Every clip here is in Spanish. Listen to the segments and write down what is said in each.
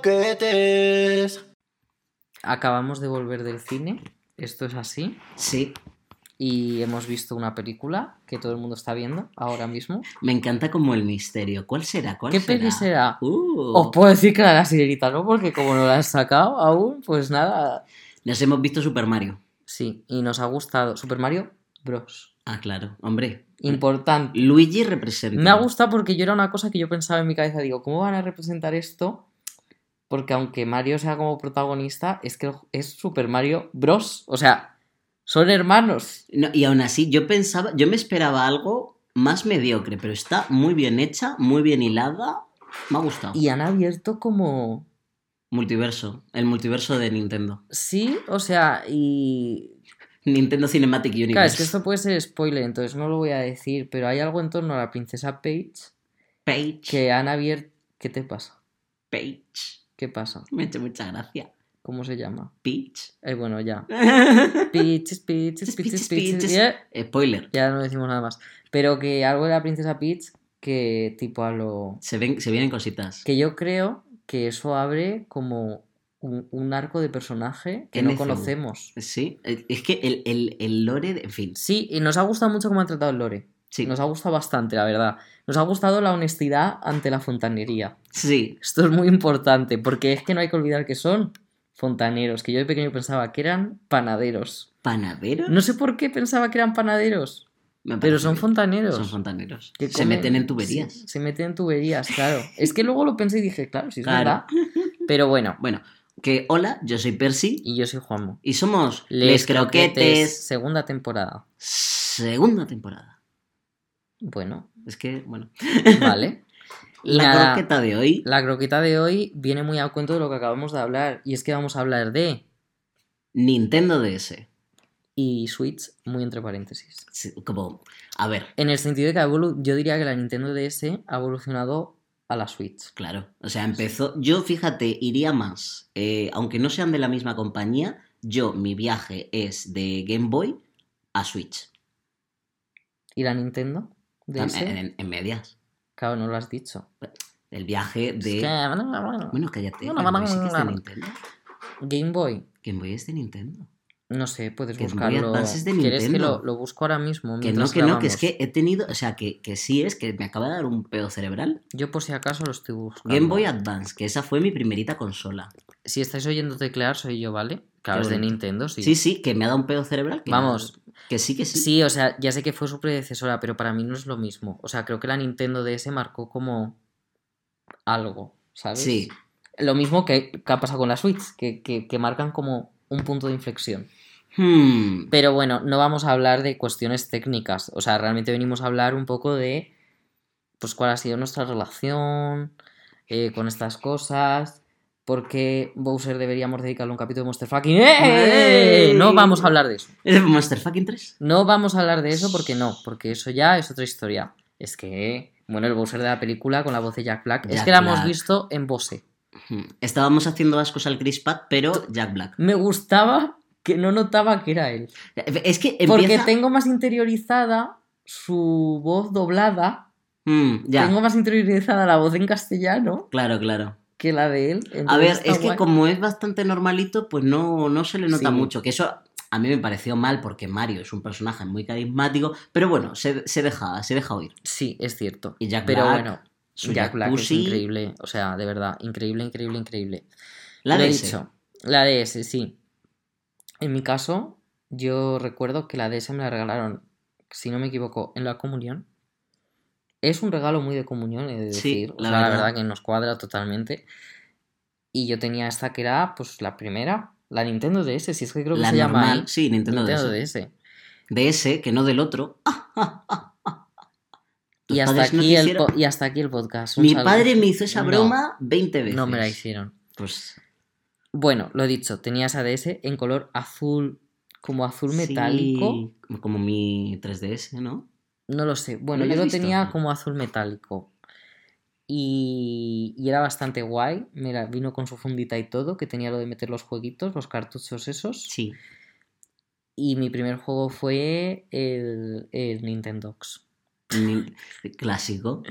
croquetes. Acabamos de volver del cine, esto es así, Sí, y hemos visto una película que todo el mundo está viendo ahora mismo. me encanta como el misterio. ¿Cuál será? ¿Cuál ¿Qué será? peli será? Uh, Os puedo decir que la de la sirenita, ¿no? Porque como no la has sacado aún, pues nada. Nos hemos visto Super Mario. Sí, y nos ha gustado. Super Mario Bros. Ah, claro, hombre. Importante. Luigi representa. Me ha gustado porque yo era una cosa que yo pensaba en mi cabeza, digo, ¿cómo van a representar esto? Porque aunque Mario sea como protagonista, es que es Super Mario Bros. O sea, son hermanos. No, y aún así, yo pensaba, yo me esperaba algo más mediocre, pero está muy bien hecha, muy bien hilada. Me ha gustado. Y han abierto como... Multiverso, el multiverso de Nintendo. Sí, o sea, y... Nintendo Cinematic Universe. Claro, es que esto puede ser spoiler, entonces no lo voy a decir, pero hay algo en torno a la princesa Peach Page. que han abierto... ¿Qué te pasa? Page. ¿Qué pasa? Me ha hecho mucha gracia. ¿Cómo se llama? Peach. Eh, bueno, ya. Peaches, peaches, peaches. yeah. Spoiler. Ya no decimos nada más. Pero que algo de la princesa Peach que tipo a lo... Se, ven, se vienen cositas. Que yo creo que eso abre como un, un arco de personaje que no conocemos. Sí, es que el, el, el lore, de- en fin. Sí, y nos ha gustado mucho cómo han tratado el lore. Sí, Nos ha gustado bastante, la verdad. Nos ha gustado la honestidad ante la fontanería. sí. Esto es muy importante, porque es que no hay que olvidar que son fontaneros, que yo de pequeño pensaba que eran panaderos. ¿Panadero? No sé por qué pensaba que eran panaderos, pero son fontaneros. Son fontaneros. que Se meten en tuberías. Se meten en tuberías, claro. Es que luego lo pensé y dije, claro, sí es Claro. verdad. Pero bueno, Bueno, que hola, yo soy Percy y yo soy Juanmo. y somos Les, Croquetes. segunda temporada. Segunda temporada. Bueno, Es que, bueno. vale. Y La nada, croqueta de hoy. La croqueta de hoy viene muy a cuento de lo que acabamos de hablar. Y es que vamos a hablar de. Nintendo DS. Y Switch, muy entre paréntesis. Sí, Como, a ver, En el sentido de que evolu- yo diría que la Nintendo DS ha evolucionado a la Switch. claro. O sea, empezó. Yo, fíjate, iría más. eh, aunque no sean de la misma compañía, yo, mi viaje es de Game Boy a Switch. ¿Y la Nintendo DS? En, en- en medias. Claro, no lo has dicho. El viaje de. Es que- Bueno, cállate. No, Game no, Boy sí que es de no. Nintendo. Game Boy. Game Boy es de Nintendo. No sé, puedes Game Boy buscarlo. Advance es de ¿Quieres que lo, lo busco ahora mismo? Que no, que no, que es grabamos? que he tenido. O sea, que, que sí es que me acaba de dar un pedo cerebral. Yo por si acaso lo estoy buscando. Game Boy Advance, que esa fue mi primerita consola. Si estáis oyendo teclear, soy yo, ¿vale? Claro, es de. Nintendo, sí. Sí, sí, que me ha dado un pedo cerebral. que- Vamos. Que sí, que sí. Sí, o sea, ya sé que fue su predecesora, pero para mí no es lo mismo. O sea, creo que la Nintendo DS marcó como algo, ¿sabes? Sí. Lo mismo que, que ha pasado con la Switch, que, que- que marcan como un punto de inflexión. Hmm, Pero bueno, no vamos a hablar de cuestiones técnicas. O sea, realmente venimos a hablar un poco de pues cuál ha sido nuestra relación eh, con estas cosas. ¿Por qué Bowser deberíamos dedicarle un capítulo de Monster Fucking? ¡Eh! ¡Ey! No vamos a hablar de eso. ¿Es de Monster Fucking 3? No vamos a hablar de eso porque no, porque eso ya es otra historia. Es que, bueno, el Bowser de la película con la voz de Jack Black, es que la hemos visto en Bose. Estábamos haciendo ascos al Chris Pat, pero Jack Black. Me gustaba que no notaba que era él. Es que Porque empieza... tengo más interiorizada su voz doblada. Ya, Tengo más interiorizada la voz en castellano claro, claro. Que la de él. A ver, es que guay. como es bastante normalito, pues no, no se le nota Sí. mucho. Que eso a mí me pareció mal porque Mario es un personaje muy carismático, pero bueno, se, se deja, se deja oír. Sí, es cierto. Y Jack Pero Black, bueno, su Jack Black es increíble. O sea, de verdad, increíble, increíble, increíble. La Lo he DS. dicho. La DS, sí. En mi caso, yo recuerdo que la DS me la regalaron, si no me equivoco, en la comunión. Es un regalo muy de comunión, he de Sí, decir. O la sea, la verdad. verdad que nos cuadra totalmente. Y yo tenía esta que era, pues, la primera, la Nintendo DS, si es que creo que La se llama ahí. sí, Nintendo, Nintendo DS. DS. DS, que no del otro. Y hasta, no aquí el y hasta aquí el podcast. Mi saludo. padre me hizo esa No, broma 20 veces. No me la hicieron. Pues Bueno, lo dicho, tenía esa DS en color azul, como azul metálico. sí, como mi 3DS, ¿no? No lo sé. Bueno, ¿No lo yo lo visto? tenía como azul metálico. Y, y era bastante guay. Mira, vino con su fundita y todo, que tenía lo de meter los jueguitos, los cartuchos esos. Sí. Y mi primer juego fue el, el Nintendox. Ni- Clásico.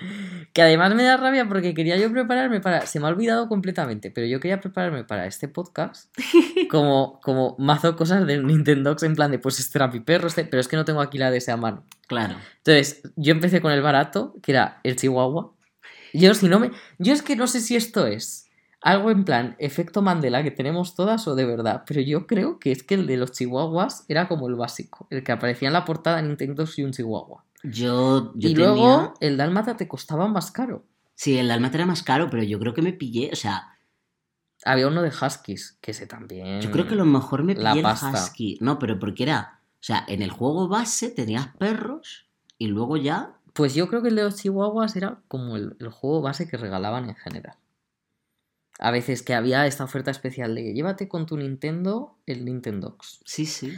Que además me da rabia porque quería yo prepararme para. Se me ha olvidado completamente, pero yo quería prepararme para este podcast como, como mazo cosas del Nintendo en plan de pues este era mi perro, este, pero es que no tengo aquí la de ese a mano. Claro. Entonces, yo empecé con el barato, que era el Chihuahua. Yo, si no me. Yo es que no sé si esto es algo en plan efecto Mandela que tenemos todas o de verdad, pero yo creo que es que el de los Chihuahuas era como el básico, el que aparecía en la portada de Nintendo y un Chihuahua. Yo, yo y tenía... luego el Dálmata te costaba más caro. Sí, el Dalmata era más caro, pero yo creo que me pillé, o sea, Había uno de Huskies, que ese también. yo creo que a lo mejor me Mm, la pillé el pasta. Husky. No, pero porque era, o sea, en el juego base tenías perros y luego ya Pues yo creo que el de los Chihuahuas era como el, el juego base que regalaban en general. A veces que había esta oferta especial de llévate con tu Nintendo el Nintendox. Sí, sí.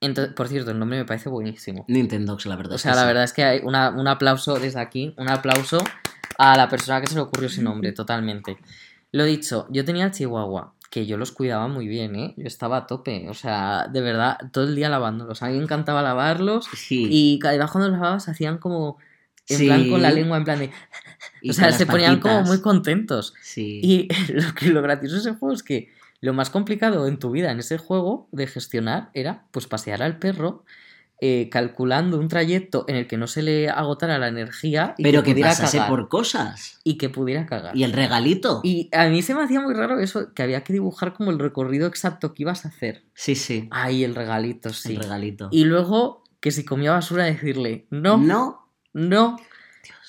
Entonces, por cierto, el nombre me parece buenísimo. Nintendox, la verdad. O es sea, que la sí. verdad es que hay una- un aplauso desde aquí, un aplauso a la persona que se le ocurrió ese nombre, totalmente. Lo dicho, yo tenía el Chihuahua, que yo los cuidaba muy bien, ¿eh? Yo estaba a tope, o sea, de verdad, todo el día lavándolos. A mí me encantaba lavarlos Sí. y además cuando los lavabas hacían como, en Sí. plan con la lengua, en plan de... Y o sea, se ponían como muy contentos. Sí. Y lo, que, lo gracioso de ese juego es que lo más complicado en tu vida en ese juego de gestionar era pues pasear al perro eh, calculando un trayecto en el que no se le agotara la energía y Pero que pudiera pasase cagar. por cosas. Y que pudiera cagar. Y el regalito. Y a mí se me hacía muy raro eso, que había que dibujar como el recorrido exacto que ibas a hacer. Sí, sí. Ay, el regalito, sí. El regalito. Y luego que si comía basura decirle, no, no, No.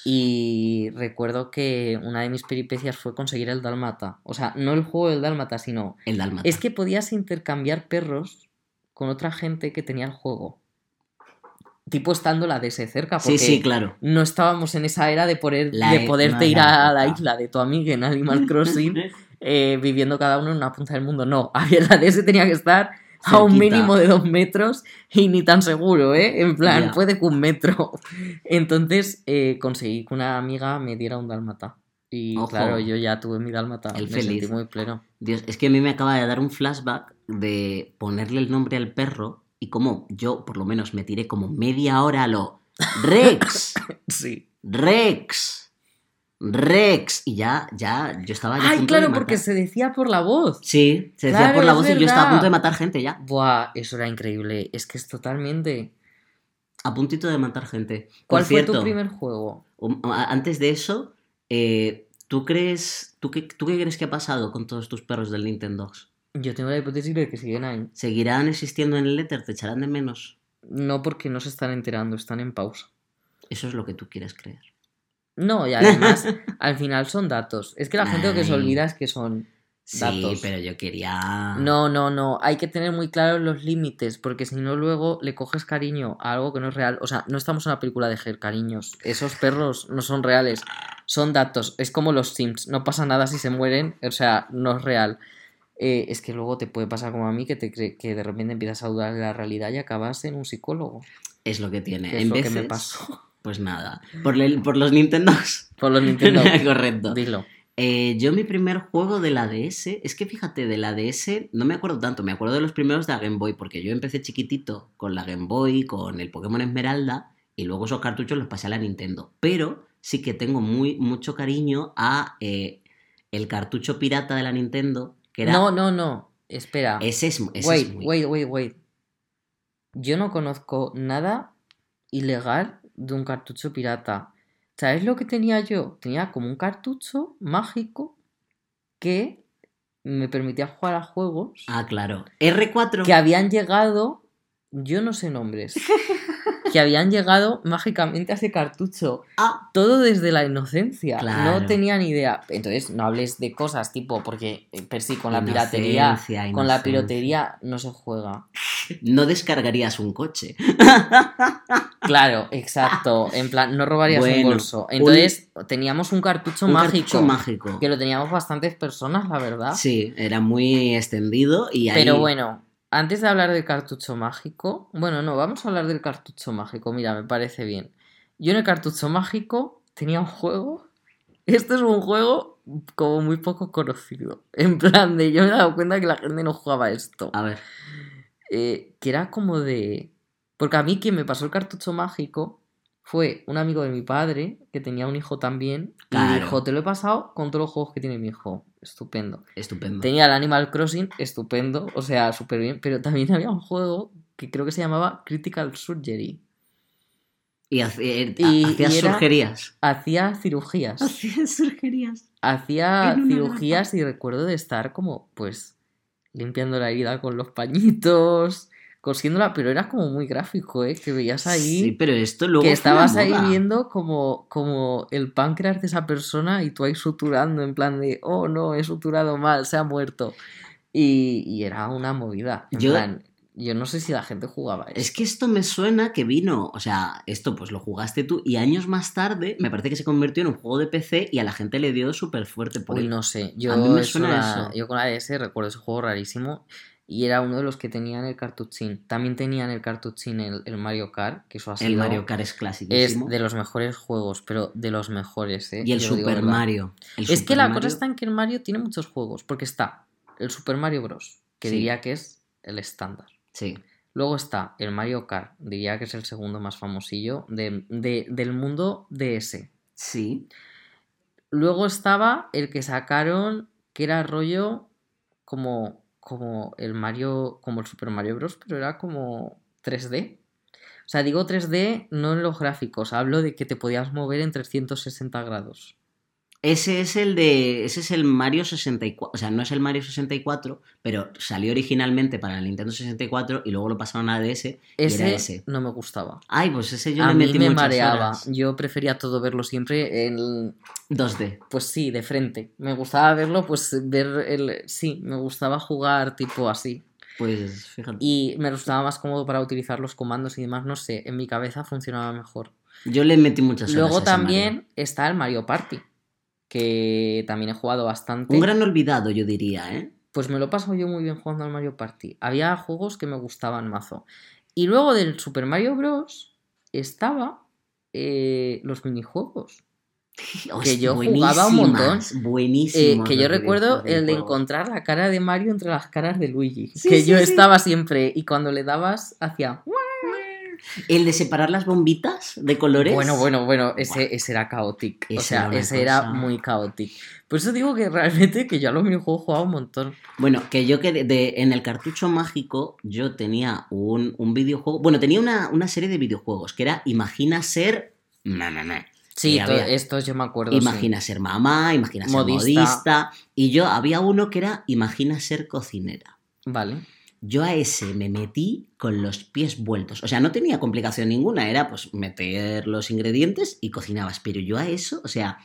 Y recuerdo que una de mis peripecias fue conseguir el Dálmata. O sea, no el juego del Dálmata, sino El Dalmata. es que podías intercambiar perros con otra gente que tenía el juego. Tipo estando la de cerca, porque Sí, sí, claro. no estábamos en esa era de, poder, La de e- poderte ir a la isla de tu amiga en Animal Crossing, eh, viviendo cada uno en una punta del mundo. No, había la ese tenía que estar a un mínimo de dos metros y ni tan seguro, ¿eh? En plan, puede que un metro. Entonces eh, conseguí que una amiga me diera un dálmata. Y Ojo. claro, yo ya tuve mi dálmata. El me feliz. sentí muy pleno. Dios, es que a mí me acaba de dar un flashback de ponerle el nombre al perro y como yo, por lo menos, me tiré como media hora a lo Rex, Sí. Rex, Rex. Y ya, ya, yo estaba ya Ay, claro, porque se decía por la voz. Sí, se decía por la voz y yo estaba a punto de matar gente ya. Buah, eso era increíble. Es que es totalmente. A puntito de matar gente. Por ¿Cuál fue cierto, tu primer juego? um, antes de eso, eh, ¿tú crees, tú qué, tú qué crees que ha pasado con todos tus perros del Nintendo? Yo tengo la hipótesis de que siguen ahí. ¿Seguirán existiendo en el Ether? ¿Te echarán de menos? No porque no se están enterando, están en pausa. Eso es lo que tú quieres creer. No, y además, al final son datos. Es que la gente lo que se olvida es que son Sí, datos. pero yo quería... No, no, no. Hay que tener muy claros los límites, porque si no, luego le coges cariño a algo que no es real. O sea, no estamos en una película de Ger, cariños. Esos perros no son reales. Son datos. Es como los Sims. No pasa nada si se mueren. O sea, no es real. Eh, es que luego te puede pasar como a mí, que, te que de repente empiezas a dudar de la realidad y acabas en un psicólogo. Es lo que tiene. Es en lo veces, que me pasó. pues nada. Por, el- por los Nintendos. Por los Nintendo. Correcto. Dilo. Eh, yo mi primer juego de la DS, es que fíjate, de la DS no me acuerdo tanto, me acuerdo de los primeros de la Game Boy, porque yo empecé chiquitito con la Game Boy, con el Pokémon Esmeralda, y luego esos cartuchos los pasé a la Nintendo. Pero sí que tengo muy, mucho cariño a eh, el cartucho pirata de la Nintendo, que era... No, no, no. Espera. Ese es, ese es wait, muy- wait, wait, wait. Yo no conozco nada ilegal de un cartucho pirata. ¿Sabes lo que tenía yo? Tenía como un cartucho mágico que me permitía jugar a juegos Ah, claro. R4. que habían llegado, yo no sé nombres, que habían llegado mágicamente a ese cartucho. Ah, Todo desde la inocencia. Claro. No tenía ni idea. Entonces, no hables de cosas tipo, porque eh, per sí, con la piratería, inocencia, con la piratería no se juega. No descargarías un coche. Claro, exacto. En plan, no robarías un bolso. Entonces, teníamos un cartucho un mágico. cartucho mágico. Que lo teníamos bastantes personas, la verdad. Sí, era muy extendido y ahí... Pero bueno, antes de hablar del cartucho mágico, bueno, no, vamos a hablar del cartucho mágico. Mira, me parece bien. Yo en el cartucho mágico tenía un juego. Esto es un juego como muy poco conocido. En plan de, yo me he dado cuenta que la gente no jugaba esto. A ver, Eh, que era como de... Porque a mí quien me pasó el cartucho mágico fue un amigo de mi padre que tenía un hijo también y dijo, te lo he pasado con todos los juegos que tiene mi hijo. Estupendo. Estupendo. Tenía el Animal Crossing, estupendo, o sea, súper bien, pero también había un juego que creo que se llamaba Critical Surgery. Y y era- surgerías. Hacía cirugías. Hacía En una cirugías y recuerdo de estar como, pues, limpiando la herida con los pañitos, cosiéndola, pero era como muy gráfico, ¿eh? Que veías ahí... Sí, pero esto luego. que una estabas ahí viendo como, como el páncreas de esa persona y tú ahí suturando en plan de, oh no, he suturado mal, se ha muerto. Y, y era una movida. En Yo- plan, yo no sé si la gente jugaba eso. Es que esto me suena que vino, o sea, esto pues lo jugaste tú y años más tarde me parece que se convirtió en un juego de PC y a la gente le dio súper fuerte por Uy, él. no sé. Yo, A mí me suena la- eso. yo con la DS recuerdo ese juego rarísimo. Y era uno de los que tenían el cartuchín. También tenían el cartuchín el, el Mario Kart, que eso ha El sido- Mario Kart es es clasiquísimo. de los mejores juegos, pero de los mejores, ¿eh? y el Yo Super. Mario. El Es que la Mario- cosa está en que el Mario tiene muchos juegos, porque está el Super Mario Bros., que Sí. diría que es el estándar. Sí. Luego está el Mario Kart, diría que es el segundo más famosillo de- de- del mundo DS. Sí. Luego estaba el que sacaron, que era rollo como, como el Mario, como el Super Mario Bros., pero era como 3D. O sea, digo 3D no en los gráficos, hablo de que te podías mover en 360 grados. Ese es el de. Ese es el Mario 64. O sea, no es el Mario 64, pero salió originalmente para el Nintendo 64 y luego lo pasaron a DS. y Ese, era ese. no me gustaba. Ay, pues ese yo a le mí metí me mareaba. horas. Yo prefería todo verlo siempre en. 2D. Pues sí, de frente. Me gustaba verlo, pues ver el. Sí, me gustaba jugar tipo así. Pues fíjate. Y me resultaba más cómodo para utilizar los comandos y demás, no sé, en mi cabeza funcionaba mejor. Yo le metí muchas horas. a Luego ese también Mario. está el Mario Party, que también he jugado bastante. Un gran olvidado, yo diría, ¿eh? Pues me lo paso yo muy bien jugando al Mario Party. Había juegos que me gustaban mazo. Y luego del Super Mario Bros. estaba eh, los minijuegos. Hostia, yo jugaba un montón. Buenísimos. Eh, que yo recuerdo el de encontrar la cara de Mario entre las caras de Luigi. Sí, que sí, yo sí. estaba siempre. Y cuando le dabas, hacía. El de separar las bombitas de colores. Bueno, bueno, bueno, ese, ese era caótico. O Ese sea, era ese era muy caótico. Por eso digo que realmente que yo a los minijuegos jugaba un montón. Bueno, que yo que de, de- en el cartucho mágico yo tenía un, un videojuego. Bueno, tenía una, una serie de videojuegos que era Imagina ser. No, no, no. Sí, había- estos yo me acuerdo. sí. Imagina ser mamá, imagina ser Modista. modista. Y yo había uno que era Imagina ser cocinera. Vale. Yo a ese me metí con los pies vueltos. O sea, no tenía complicación ninguna, era pues meter los ingredientes y cocinabas. Pero yo a eso, o sea,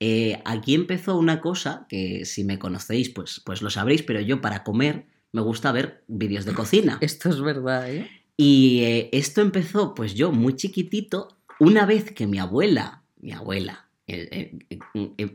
eh, aquí empezó una cosa que si me conocéis, pues, pues lo sabréis, pero yo para comer me gusta ver vídeos de cocina. Esto es verdad, ¿eh? Y eh, esto empezó, pues yo muy chiquitito, una vez que mi abuela, mi abuela, eh,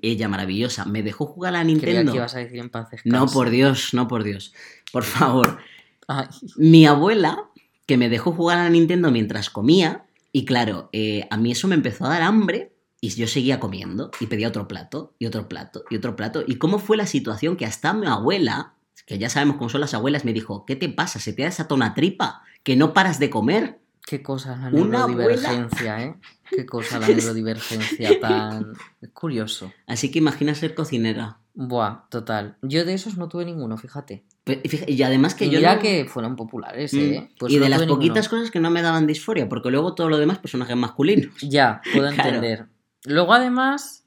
ella maravillosa, me dejó jugar a la Creía Nintendo. que ibas a decir en paz No, por Dios, no por Dios. Por favor. Ay, Mi abuela, que me dejó jugar a la Nintendo mientras comía, y claro, eh, a mí eso me empezó a dar hambre, y yo seguía comiendo, y pedía otro plato, y otro plato, y otro plato. ¿Y cómo fue la situación que hasta mi abuela, que ya sabemos cómo son las abuelas, me dijo, ¿qué te pasa? ¿Se te ha desatado una tripa? ¿Que no paras de comer? qué cosa la Una neurodivergencia, ¿eh? Qué cosa la neurodivergencia tan... Curioso. Así que imagina ser cocinera. Buah, total. Yo de esos no tuve ninguno, fíjate. Y además que yo... mira no- que fueron populares, Mm. ¿eh? Pues y no de las ninguno. poquitas cosas que no me daban disforia, porque luego todo lo demás personajes masculinos. Ya, puedo Claro. entender. Luego, además,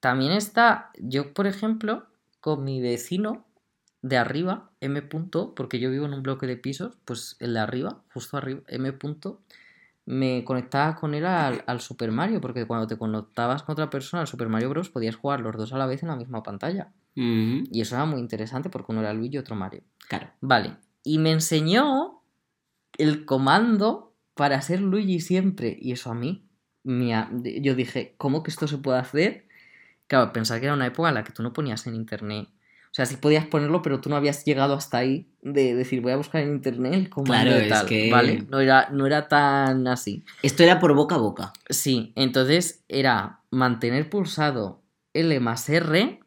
también está, yo, por ejemplo, con mi vecino de arriba, M. Punto, porque yo vivo en un bloque de pisos, pues el de arriba, justo arriba, M. Punto, me conectaba con él al, al Super Mario, porque cuando te conectabas con otra persona al Super Mario Bros. podías jugar los dos a la vez en la misma pantalla. Y eso era muy interesante porque uno era Luigi y otro Mario. Claro. Vale. Y me enseñó el comando para ser Luigi siempre. Y eso a mí, me ha- yo dije, ¿cómo que esto se puede hacer? Claro, pensar que era una época en la que tú no ponías en internet. O sea, sí podías ponerlo, pero tú no habías llegado hasta ahí de decir, voy a buscar en internet el comando Claro, de es tal. que- ¿Vale? No era, no era tan así. Esto era por boca a boca. Sí, entonces era mantener pulsado L más R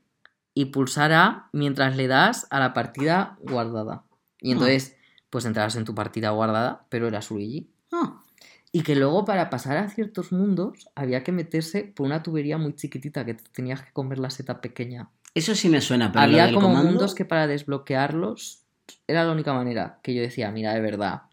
y pulsar A mientras le das a la partida guardada. Y Ah. entonces, pues entrabas en tu partida guardada, pero eras Luigi. Ah, Y que luego para pasar a ciertos mundos había que meterse por una tubería muy chiquitita que tenías que comer la seta pequeña. Eso sí me suena, pero lo había del como comando- mundos que para desbloquearlos era la única manera que yo decía, mira, de verdad.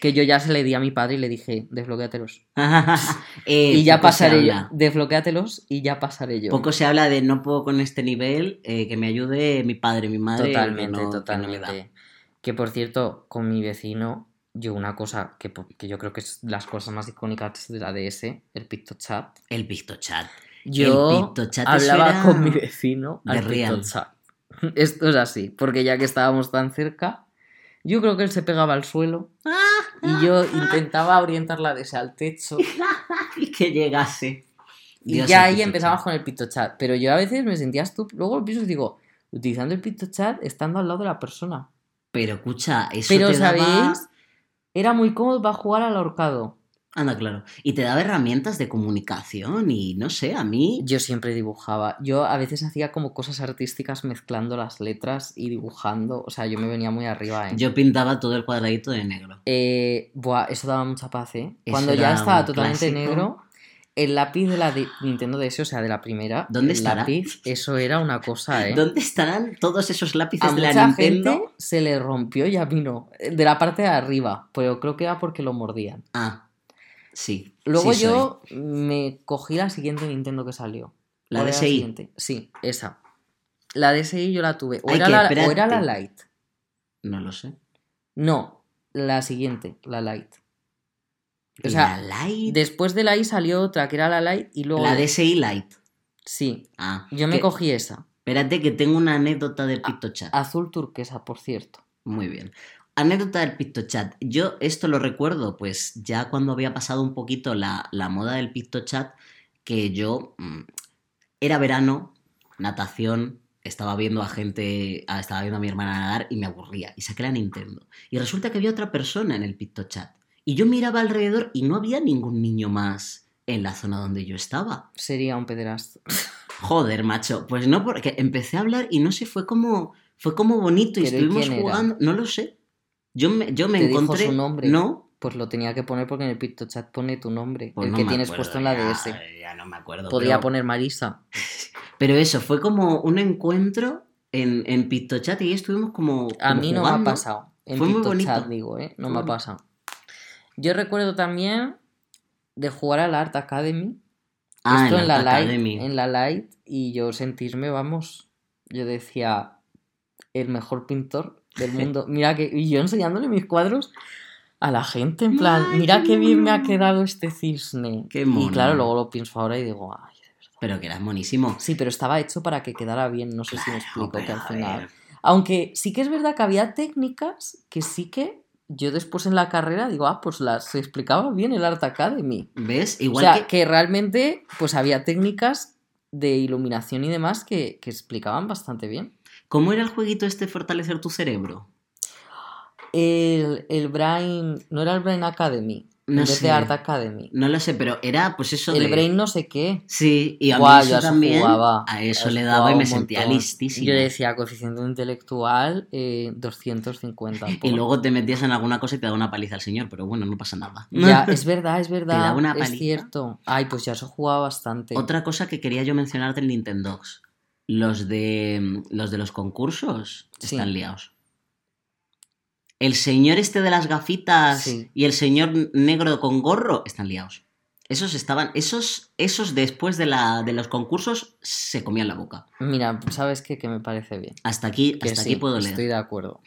Que yo ya se le di a mi padre y le dije, desbloquéatelos. Eh, y ya pasaré yo. Desbloquéatelos y ya pasaré yo. Poco se habla de no puedo con este nivel, eh, que me ayude mi padre, mi madre. Totalmente, no- que no me da. totalmente. Que por cierto, con mi vecino, yo una cosa que, que yo creo que es las cosas más icónicas de la DS, el PictoChat. El PictoChat. Yo PictoChat, eso hablaba era con mi vecino al real. PictoChat. Esto es así, porque ya que estábamos tan cerca, yo creo que él se pegaba al suelo y yo intentaba orientar la DS al techo Y que llegase. y Dios, ya ahí empezamos con el PictoChat. Pero yo a veces me sentía estúpido. Luego lo pienso y digo, utilizando el PictoChat estando al lado de la persona. Pero escucha, eso Pero, te daba- ¿sabéis? Era muy cómodo para jugar al ahorcado. Anda, claro. Y te daba herramientas de comunicación y no sé, a mí... Yo siempre dibujaba. Yo a veces hacía como cosas artísticas mezclando las letras y dibujando. O sea, yo me venía muy arriba, ¿eh? Yo pintaba todo el cuadradito de negro. Eh, buah, eso daba mucha paz, ¿eh? Eso Cuando ya estaba totalmente clásico. negro, el lápiz de la de Nintendo DS, o sea, de la primera, ¿Dónde el estará? lápiz, eso era una cosa, ¿eh? ¿Dónde estarán todos esos lápices A de la mucha Nintendo? gente se le rompió y a mí no. De la parte de arriba, pero creo que era porque lo mordían. Ah, sí. Luego sí yo me cogí la siguiente Nintendo que salió. La ¿Cuál era DSi. siguiente? Sí, esa. La DSi yo la tuve. O, Ay, era la, o era la. Lite. No lo sé. No, la siguiente, la Lite. O sea, la Lite... Después de la I salió otra que era la Lite y luego... La DSi Lite. Sí, Ah, yo me que- cogí esa. Espérate que tengo una anécdota del PictoChat. Azul turquesa, por cierto. Muy bien. Anécdota del PictoChat. Yo esto lo recuerdo, pues ya cuando había pasado un poquito la, la moda del PictoChat, que yo mm, era verano, natación, estaba viendo a gente, ah, estaba viendo a mi hermana nadar y me aburría. Y saqué la Nintendo. Y resulta que había otra persona en el PictoChat. Y yo miraba alrededor y no había ningún niño más en la zona donde yo estaba. Sería un pederasta. Joder, macho. Pues no, porque empecé a hablar y no sé, fue como, fue como bonito y ¿Pero y estuvimos jugando. No lo sé. Yo me, yo me ¿Te dijo encontré. su nombre? No, Pues lo tenía que poner porque en el PictoChat pone tu nombre. pues el no que tienes acuerdo, puesto en la DS. Ya no me acuerdo. Podría pero, poner Marisa. pero eso, fue como un encuentro en, en PictoChat y estuvimos como. A como mí no me ha pasado. En Fue muy PictoChat, bonito. digo, ¿eh? No Fue me ha pasado. Yo recuerdo también de jugar al Art Academy. Ah, Esto en en la, Light, en la Light y yo sentirme, vamos, yo decía, el mejor pintor del mundo. Mira que, y yo enseñándole mis cuadros a la gente, en plan, Ay, mira qué qué bien me ha quedado este cisne. Qué Y mono. claro, luego lo pienso ahora y digo, ay, de verdad. Pero que eras monísimo. Sí, pero estaba hecho para que quedara bien, no sé si me Claro, explico, que al a final... Aunque sí que es verdad que había técnicas que sí que yo después en la carrera digo, ah, pues las explicaba bien el Art Academy. ¿Ves? O Igual sea, que. que... realmente pues había técnicas de iluminación y demás que, que explicaban bastante bien. ¿Cómo era el jueguito este fortalecer tu cerebro? El, el Brain, no era el Brain Academy, No en vez sé. de Art Academy. No lo sé, pero era pues eso El de. Brain no sé qué. Sí, y a mí Guau, a eso también. jugaba. a eso le daba y me sentía montón. listísimo. Yo decía coeficiente intelectual eh, 250. Y luego te metías en alguna cosa y te daba una paliza al señor, pero bueno, no pasa nada. Ya, es verdad, es verdad. da una es paliza. cierto. Ay, pues ya eso jugaba bastante. Otra cosa que quería yo mencionar del Nintendo. Los de los de los concursos Sí. están liados. El señor este de las gafitas Sí. y el señor negro con gorro están liados. Esos estaban, esos, esos después de, la, de los concursos se comían la boca. Mira, ¿sabes qué? Que me parece bien. Hasta aquí, Que hasta sí, aquí puedo leer. Estoy de acuerdo.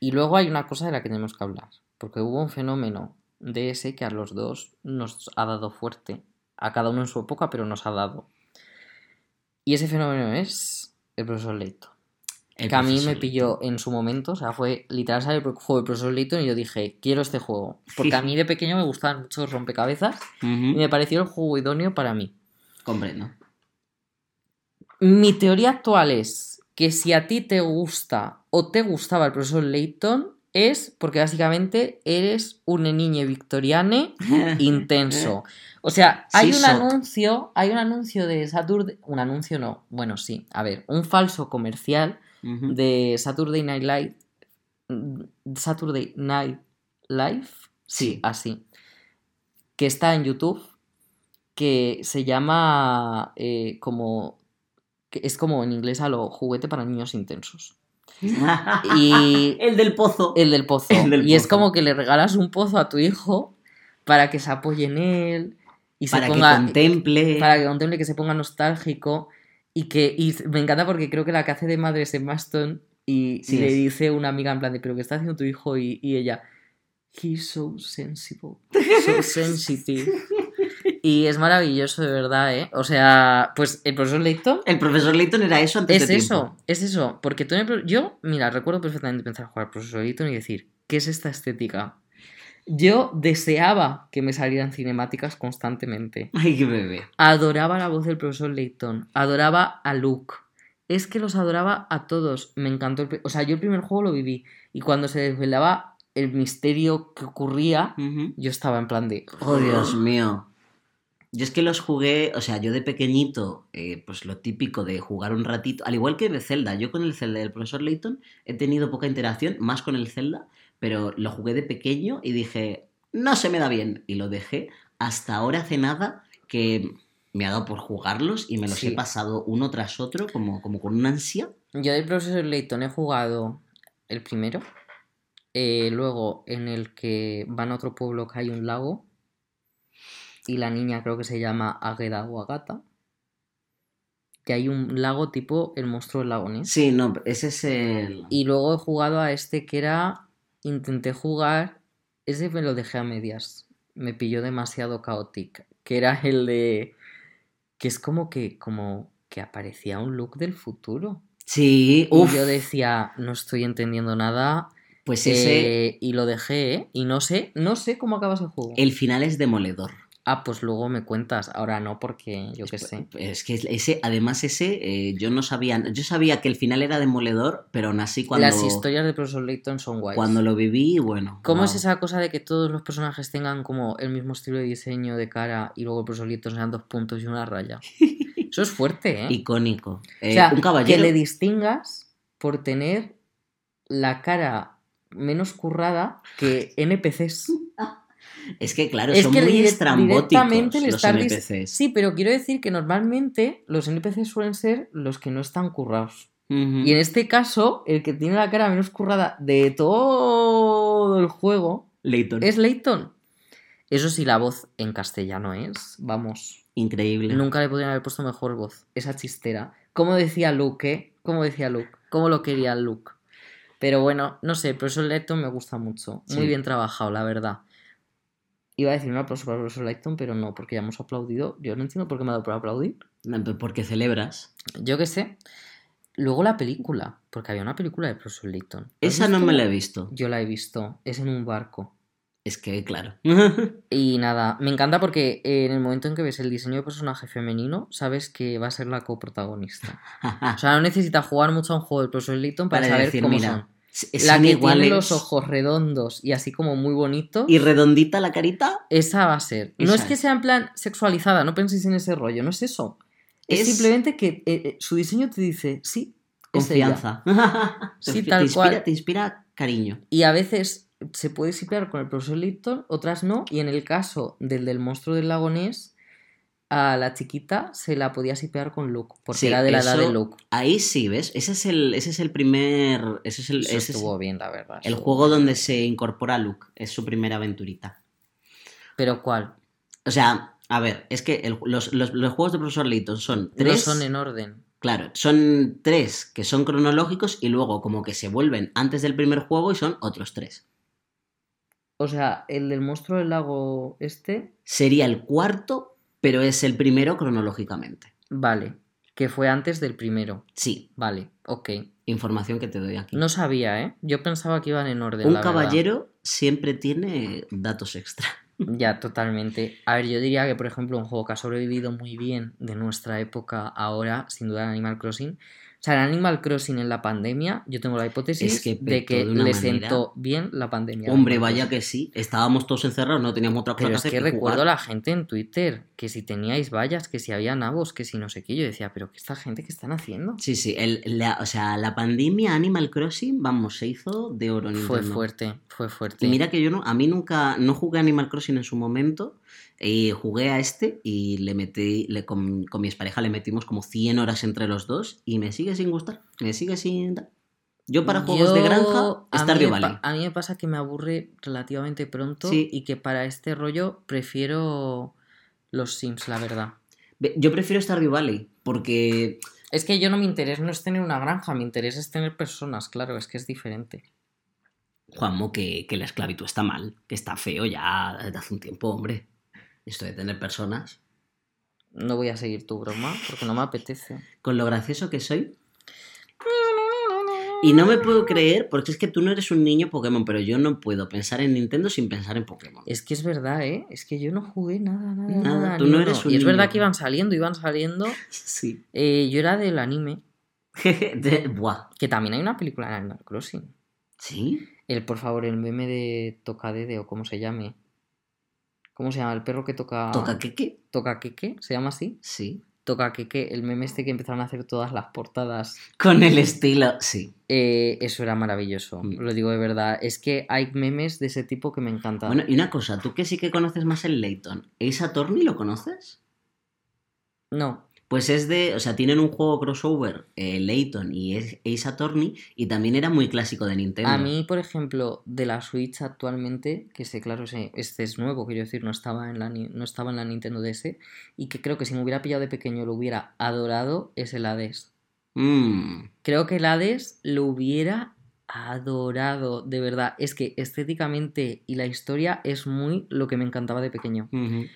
Y luego hay una cosa de la que tenemos que hablar. Porque hubo un fenómeno de ese que a los dos nos ha dado fuerte. A cada uno en su época, pero nos ha dado. Y ese fenómeno es el profesor Layton. El que a mí me pilló en su momento, o sea, fue literal saber el juego del profesor Layton y yo dije, quiero este juego. Porque a mí de pequeño me gustaban mucho los rompecabezas y me pareció el juego idóneo para mí. Comprendo. Mi teoría actual es que si a ti te gusta o te gustaba el profesor Layton, es porque básicamente eres un niño victoriane intenso. O sea, hay Sí, un anuncio, hay un anuncio de Saturday, un anuncio no, bueno, sí, a ver, un falso comercial de Saturday Night Live, Saturday Night Live, sí, Sí. así, que está en YouTube, que se llama eh, como... que es como en inglés a lo juguete para niños intensos. Y el del pozo. el del pozo. El del y es como que le regalas un pozo a tu hijo para que se apoye en él y se para ponga... que contemple. para que contemple que se ponga nostálgico y que y me encanta porque creo que la que hace de madre es Emma Stone y Sí le dice una amiga en plan de pero qué está haciendo tu hijo y, y ella he's so sensible so sensitive y es maravilloso de verdad eh o sea pues el profesor Layton El profesor Layton era eso antes es de eso tiempo. es eso porque tú pro- yo mira recuerdo perfectamente pensar jugar al profesor Layton y decir qué es esta estética yo deseaba que me salieran cinemáticas constantemente Ay, qué bebé. Adoraba la voz del profesor Layton. Adoraba a Luke. Es que los adoraba a todos. Me encantó. El... O sea, yo el primer juego lo viví. Y cuando se desvelaba el misterio que ocurría, yo estaba en plan de. Oh, Dios mío. Yo es que los jugué, o sea, yo de pequeñito, eh, pues lo típico de jugar un ratito, al igual que de Zelda, yo con el Zelda del profesor Layton he tenido poca interacción, más con el Zelda, pero lo jugué de pequeño y dije, no se me da bien, y lo dejé hasta ahora hace nada que me ha dado por jugarlos y me los Sí. he pasado uno tras otro como, como con una ansia. Yo del profesor Layton he jugado el primero. eh, luego en el que van a otro pueblo que hay un lago. Y la niña creo que se llama Agueda o Agata. Que hay un lago tipo el monstruo del lago Ness. Sí, no, ese es el... Y luego he jugado a este que era. Intenté jugar. Ese me lo dejé a medias. Me pilló demasiado caótico. Que era el de. Que es como que. como que aparecía un look del futuro. Sí, Y uff, yo decía, no estoy entendiendo nada. pues ese... eh, y lo dejé, ¿eh? Y no sé, no sé cómo acabas el juego. El final es demoledor. Ah, pues luego me cuentas. Ahora no, porque yo qué sé. Es que ese, además ese, eh, yo no sabía, yo sabía que el final era demoledor, pero aún así cuando, Las historias de profesor Layton son guays. cuando lo viví, bueno. ¿Cómo es esa cosa de que todos los personajes tengan como el mismo estilo de diseño de cara y luego el profesor Layton sean dos puntos y una raya? Eso es fuerte, ¿eh? Icónico. Eh, o sea, un que caballero. le distingas por tener la cara menos currada que NPCs. Es que claro, es son que muy estrambóticos los NPCs. Sí, pero quiero decir que normalmente los NPCs suelen ser los que no están currados. Y en este caso, el que tiene la cara menos currada de todo el juego Layton. es Layton. Eso sí, la voz en castellano es, vamos, Increíble. nunca le podrían haber puesto mejor voz. Esa chistera. Como decía Luke, ¿eh? Como decía Luke. Cómo lo quería Luke. Pero bueno, no sé, profesor Layton me gusta mucho. Muy bien trabajado, la verdad. Iba a decir un aplauso para el profesor Layton, pero no, porque ya hemos aplaudido. Yo no entiendo por qué me ha dado por aplaudir. Porque celebras. Yo qué sé. Luego la película, porque había una película de profesor Layton. ¿La has Esa no me la he visto. Yo la he visto. Es en un barco. Es que, claro. Y nada, me encanta porque en el momento en que ves el diseño de personaje femenino, sabes que va a ser la coprotagonista. O sea, no necesitas jugar mucho a un juego del profesor Layton para, Para saber decir, cómo mira, son. S- La que iguales. tiene los ojos redondos y así como muy bonitos, Y redondita la carita. esa va a ser. No es que sea en plan sexualizada, no penséis en ese rollo, no es eso. Es, Es- simplemente que eh, eh, su diseño te dice, sí. Confianza. Sí, tal te inspira, cual. Te inspira cariño. Y a veces se puede sipear con el profesor Lipton, otras no. Y en el caso del del monstruo del lago Ness, a la chiquita se la podía sipear con Luke, porque Sí, era de la edad de Luke. Ahí sí, ¿ves? Ese es el, ese es el primer. Ese es el, Eso ese es estuvo bien, la verdad. el juego bien. donde se incorpora Luke. Es su primera aventurita. ¿Pero cuál? O sea, a ver, es que el- los, los- los juegos de Profesor Layton son No tres. son en orden. Claro, son tres que son cronológicos y luego como que se vuelven antes del primer juego y son otros tres. O sea, el del monstruo del lago este, Sería el cuarto, pero es el primero cronológicamente. vale. Que fue antes del primero. Sí, Vale, ok. información que te doy aquí. No sabía, ¿eh? Yo pensaba que iban en orden. Un la verdad. caballero siempre tiene datos extra. Ya, totalmente. A ver, yo diría que, por ejemplo, un juego que ha sobrevivido muy bien de nuestra época ahora, sin duda, Animal Crossing. O sea, el Animal Crossing en la pandemia, yo tengo la hipótesis Es que de que de le manera. sentó bien la pandemia. Hombre, vaya que sí. Estábamos todos encerrados, no teníamos otra cosa Pero que es hacer que que recuerdo jugar. la gente en Twitter, que si teníais vallas, que si había nabos, que si no sé qué. Yo decía, pero ¿qué esta gente que están haciendo? Sí, sí. el- la, o sea, la pandemia Animal Crossing, vamos, se hizo de oro Fue Nintendo. fuerte, fue fuerte. Y mira que yo no, a mí nunca, no jugué Animal Crossing en su momento, Y jugué a este y le metí, le, con, con mi expareja le metimos como 100 horas entre los dos y me sigue sin gustar. Me sigue sin. Yo para juegos de granja, Stardew Valley. A mí me pasa que me aburre relativamente pronto Sí. y que para este rollo prefiero los Sims, la verdad. Ve, Yo prefiero Stardew Valley porque Es que yo no me interesa, no es tener una granja, mi interés es tener personas, claro, es que es diferente. Juanmo, que, que la esclavitud está mal, que está feo ya desde hace un tiempo, hombre. Esto de tener personas. No voy a seguir tu broma porque no me apetece. Con lo gracioso que soy. Y no me puedo creer, porque es que tú no eres un niño Pokémon, pero yo no puedo pensar en Nintendo sin pensar en Pokémon. Es que es verdad, ¿eh? Es que yo no jugué nada, nada, Nada, nada. tú no eres un Y es verdad que iban saliendo, iban saliendo. Sí. Eh, yo era del anime, De- Buah. que también hay una película en Animal Crossing. ¿Sí? El, por favor, el meme de Tocadede o como se llame. ¿Cómo se llama? El perro que toca. ¿Toca qué? ¿Toca queque? ¿Se llama así? Sí. Toca queque, el meme este que empezaron a hacer todas las portadas. Con el estilo, sí. Eh, eso era maravilloso, Mm. lo digo de verdad. Es que hay memes de ese tipo que me encantan. Bueno, y una cosa, tú que sí que conoces más el Layton, ¿Ace Attorney lo conoces? No, Pues es de, o sea, tienen un juego crossover, eh, Layton y Ace Attorney, y también era muy clásico de Nintendo. a mí, por ejemplo, de la Switch actualmente, que sé, claro, este es nuevo, quiero decir, no estaba, en la, no estaba en la Nintendo DS, y que creo que si me hubiera pillado de pequeño lo hubiera adorado, es el Hades. Mm, Creo que el Hades lo hubiera adorado, de verdad. Es que estéticamente y la historia es muy lo que me encantaba de pequeño.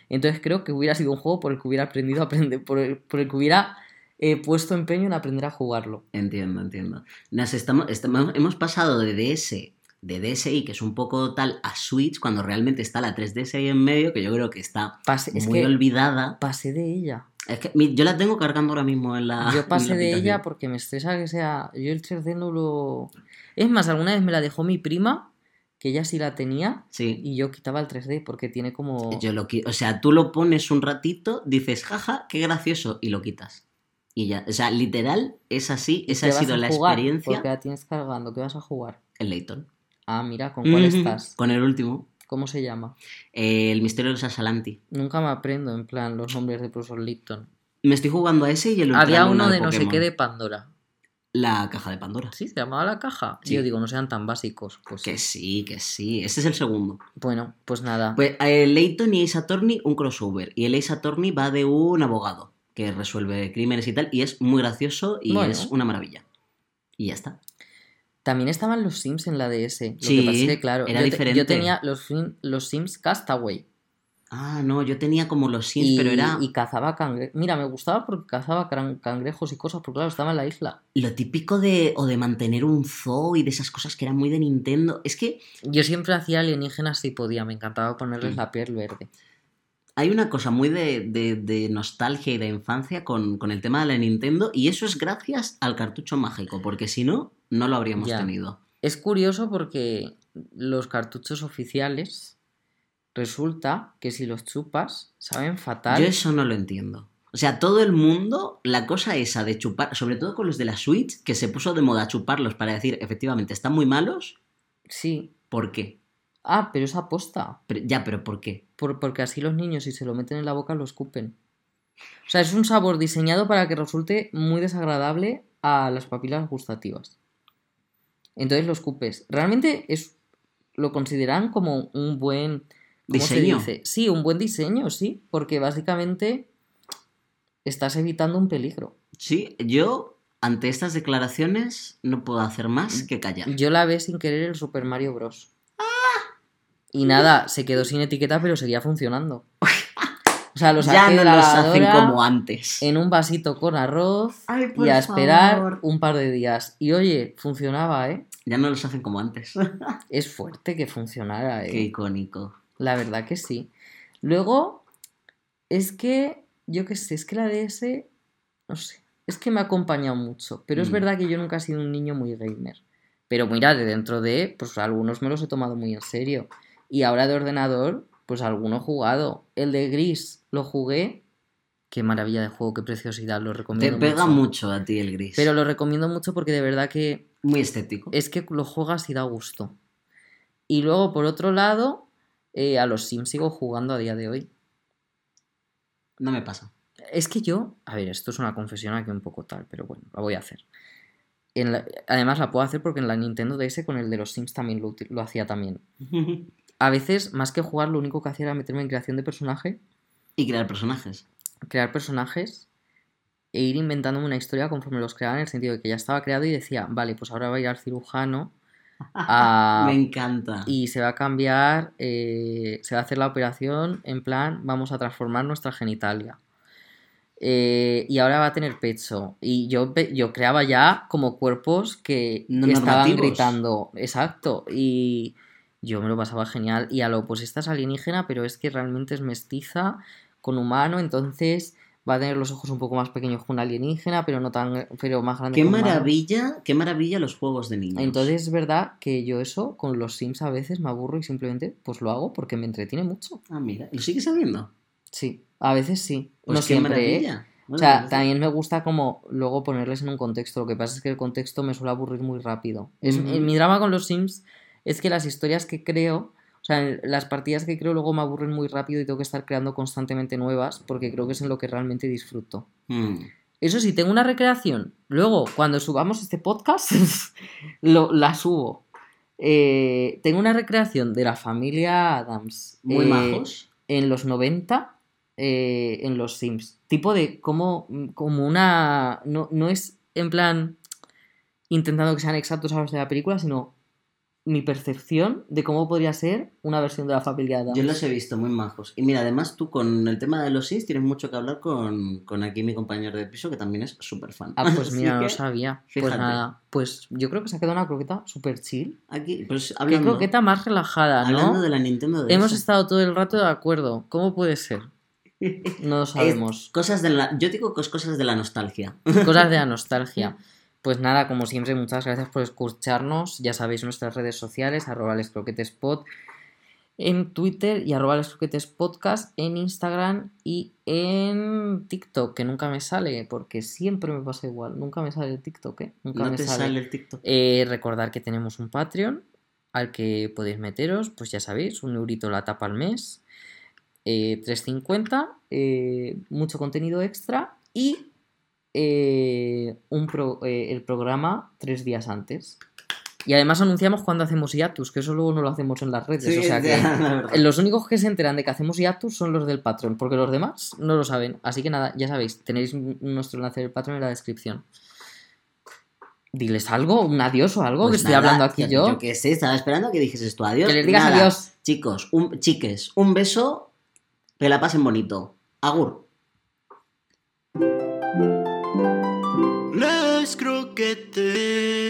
Entonces creo que hubiera sido un juego por el que hubiera aprendido a aprender, por el, por el que hubiera eh, puesto empeño en aprender a jugarlo. Entiendo, entiendo. Nos estamos, estamos- hemos pasado de DS, de DSi, que es un poco tal, a Switch, cuando realmente está la 3DS ahí en medio, que yo creo que está Pasé, es muy que olvidada. pasé de ella. Es que mi- yo la tengo cargando ahora mismo en la. Yo pasé la de ella porque me estresa que sea. Yo el 3D no lo. Es más, alguna vez me la dejó mi prima, que ella sí la tenía, Sí. y yo quitaba el 3D porque tiene como. Yo lo o sea, tú lo pones un ratito, dices, jaja, qué gracioso, y lo quitas. Y ya, o sea, literal, es así, esa ha ¿Qué vas sido la jugar? experiencia. Porque la tienes cargando. ¿Qué vas a jugar? El Layton. Ah, mira, ¿con cuál estás? Con el último. ¿Cómo se llama? Eh, el misterio de los Asalanti. Nunca me aprendo, en plan, los nombres de profesor Lipton. Me estoy jugando a ese y el Ultra Había uno de no sé qué de Pandora. La caja de Pandora. ¿Sí? ¿Se llamaba la caja? Sí. Yo digo, no sean tan básicos. Pues Que sí, que sí. Ese es el segundo. Bueno, pues nada. Pues eh, Layton y Ace Attorney, un crossover. Y el Ace Attorney va de un abogado que resuelve crímenes y tal. Y es muy gracioso y Bueno. es una maravilla. Y ya está. También estaban los Sims en la DS. Lo Sí, que pasa es que, claro, era yo, te- diferente. yo tenía los, los Sims Castaway. Ah, no, yo tenía como los Sims, y, pero era y cazaba cangrejos. Mira, me gustaba porque cazaba can- cangrejos y cosas, porque claro, estaba en la isla. lo típico de. o de mantener un zoo y de esas cosas que eran muy de Nintendo. Es que Yo siempre hacía alienígenas si podía, me encantaba ponerles Mm. la piel verde. Hay una cosa muy de, de- de nostalgia y de infancia con, con el tema de la Nintendo. Y eso es gracias al cartucho mágico, porque si no, no lo habríamos Ya. tenido. Es curioso porque los cartuchos oficiales resulta que si los chupas saben fatal. Yo eso no lo entiendo. O sea, todo el mundo, la cosa esa de chupar, sobre todo con los de la Switch, que se puso de moda chuparlos para decir, efectivamente, están muy malos, Sí. ¿por qué? Ah, pero es aposta. Pero- ya, pero ¿por qué? Por- porque así los niños, si se lo meten en la boca, lo escupen. O sea, es un sabor diseñado para que resulte muy desagradable a las papilas gustativas. Entonces lo escupes. Realmente es lo consideran como un buen ¿cómo se Diseño. dice? Sí, un buen diseño, sí, porque básicamente estás evitando un peligro. Sí, yo, ante estas declaraciones, no puedo hacer más que callar. Yo la ve sin querer el Super Mario Bros. Y nada, se quedó sin etiqueta, pero seguía funcionando. O sea, los ya no de la los hacen como antes. en un vasito con arroz Ay, y a esperar un par de días. Y oye, funcionaba, ¿eh? Ya no los hacen como antes. Es fuerte que funcionara, ¿eh? Qué icónico. La verdad que sí. Luego, es que, yo qué sé, es que la DS, no sé, es que me ha acompañado mucho. Pero es Mm. verdad que yo nunca he sido un niño muy gamer. Pero mira, de dentro de, pues algunos me los he tomado muy en serio. Y ahora de ordenador, pues alguno he jugado. El de Gris lo jugué. Qué maravilla de juego, qué preciosidad, lo Te recomiendo pega mucho. mucho a ti el gris. Pero lo recomiendo mucho porque de verdad que Muy estético. es que lo juegas y da gusto. Y luego, por otro lado, eh, a los Sims sigo jugando a día de hoy. No me pasa. Es que yo, a ver, esto es una confesión aquí un poco tal, pero bueno, la voy a hacer. En la- además la puedo hacer porque en la Nintendo DS con el de los Sims también lo, lo hacía también. A veces, más que jugar, lo único que hacía era meterme en creación de personaje, y crear personajes. crear personajes e ir inventándome una historia conforme los creaba en el sentido de que ya estaba creado y decía, vale, pues ahora va a ir al cirujano a- Me encanta. y se va a cambiar, eh, se va a hacer la operación en plan, vamos a transformar nuestra genitalia. Eh, y ahora va a tener pecho. Y yo, yo creaba ya como cuerpos que No estaban normativos. gritando. Exacto. Y yo me lo pasaba genial. Y a lo, pues esta es alienígena, pero es que realmente es mestiza con humano, entonces va a tener los ojos un poco más pequeños que un alienígena, pero no tan, pero más grande Qué humano. maravilla, qué maravilla los juegos de niños. Entonces es verdad que yo eso con los Sims a veces me aburro y simplemente pues lo hago porque me entretiene mucho. Ah, mira. ¿Lo sigues sabiendo? Sí, a veces sí. Pues no qué siempre, ¿eh? maravilla. O sea, pues- también me gusta como luego ponerles en un contexto. Lo que pasa es que el contexto me suele aburrir muy rápido. Es, mi drama con los Sims es que las historias que creo, o sea, las partidas que creo luego me aburren muy rápido y tengo que estar creando constantemente nuevas porque creo que es en lo que realmente disfruto. Mm. Eso sí, tengo una recreación. Luego, cuando subamos este podcast, lo, la subo. Eh, tengo una recreación de la familia Adams. Muy eh, majos. En los 90, eh, en los Sims. Tipo de como, como una... No, no es en plan intentando que sean exactos a los de la película, sino mi percepción de cómo podría ser una versión de la familia Adams. Yo los he visto muy majos. Y mira, además tú con el tema de los Sims tienes mucho que hablar con, con aquí mi compañero de piso, que también es súper fan. Ah, pues mira, no lo sabía. Pues fíjate. nada, pues yo creo que se ha quedado una croqueta súper chill. Aquí, pues Qué hablando, croqueta más relajada, ¿no? hablando de la Nintendo DS. Hemos estado todo el rato de acuerdo. ¿Cómo puede ser? No lo sabemos. Cosas de la... Yo digo cos- cosas de la nostalgia. Cosas de la nostalgia. Pues nada, como siempre, muchas gracias por escucharnos. Ya sabéis nuestras redes sociales, arroba lescroquetespod en Twitter y arroba lescroquetespodcast en Instagram y en TikTok, que nunca me sale, porque siempre me pasa igual. Nunca me sale el TikTok, ¿eh? Nunca No me te sale. sale el TikTok. Eh, recordar que tenemos un Patreon al que podéis meteros, pues ya sabéis, un eurito la tapa al mes, eh, 3.50, eh, mucho contenido extra y eh, un pro- eh, el programa tres días antes. Y además anunciamos cuando hacemos hiatus, que eso luego no lo hacemos en las redes. Sí, o sea que verdad. los únicos que se enteran de que hacemos hiatus son los del Patreon, porque los demás no lo saben. Así que nada, ya sabéis, tenéis nuestro enlace del Patreon en la descripción. Diles algo, un adiós o algo, Pues que estoy nada, hablando aquí yo. Yo qué sé, estaba esperando que dijeses tu adiós. Que les digas Nada. adiós. Chicos, un, chiques, un beso, que la pasen bonito. Agur. Les croquetes.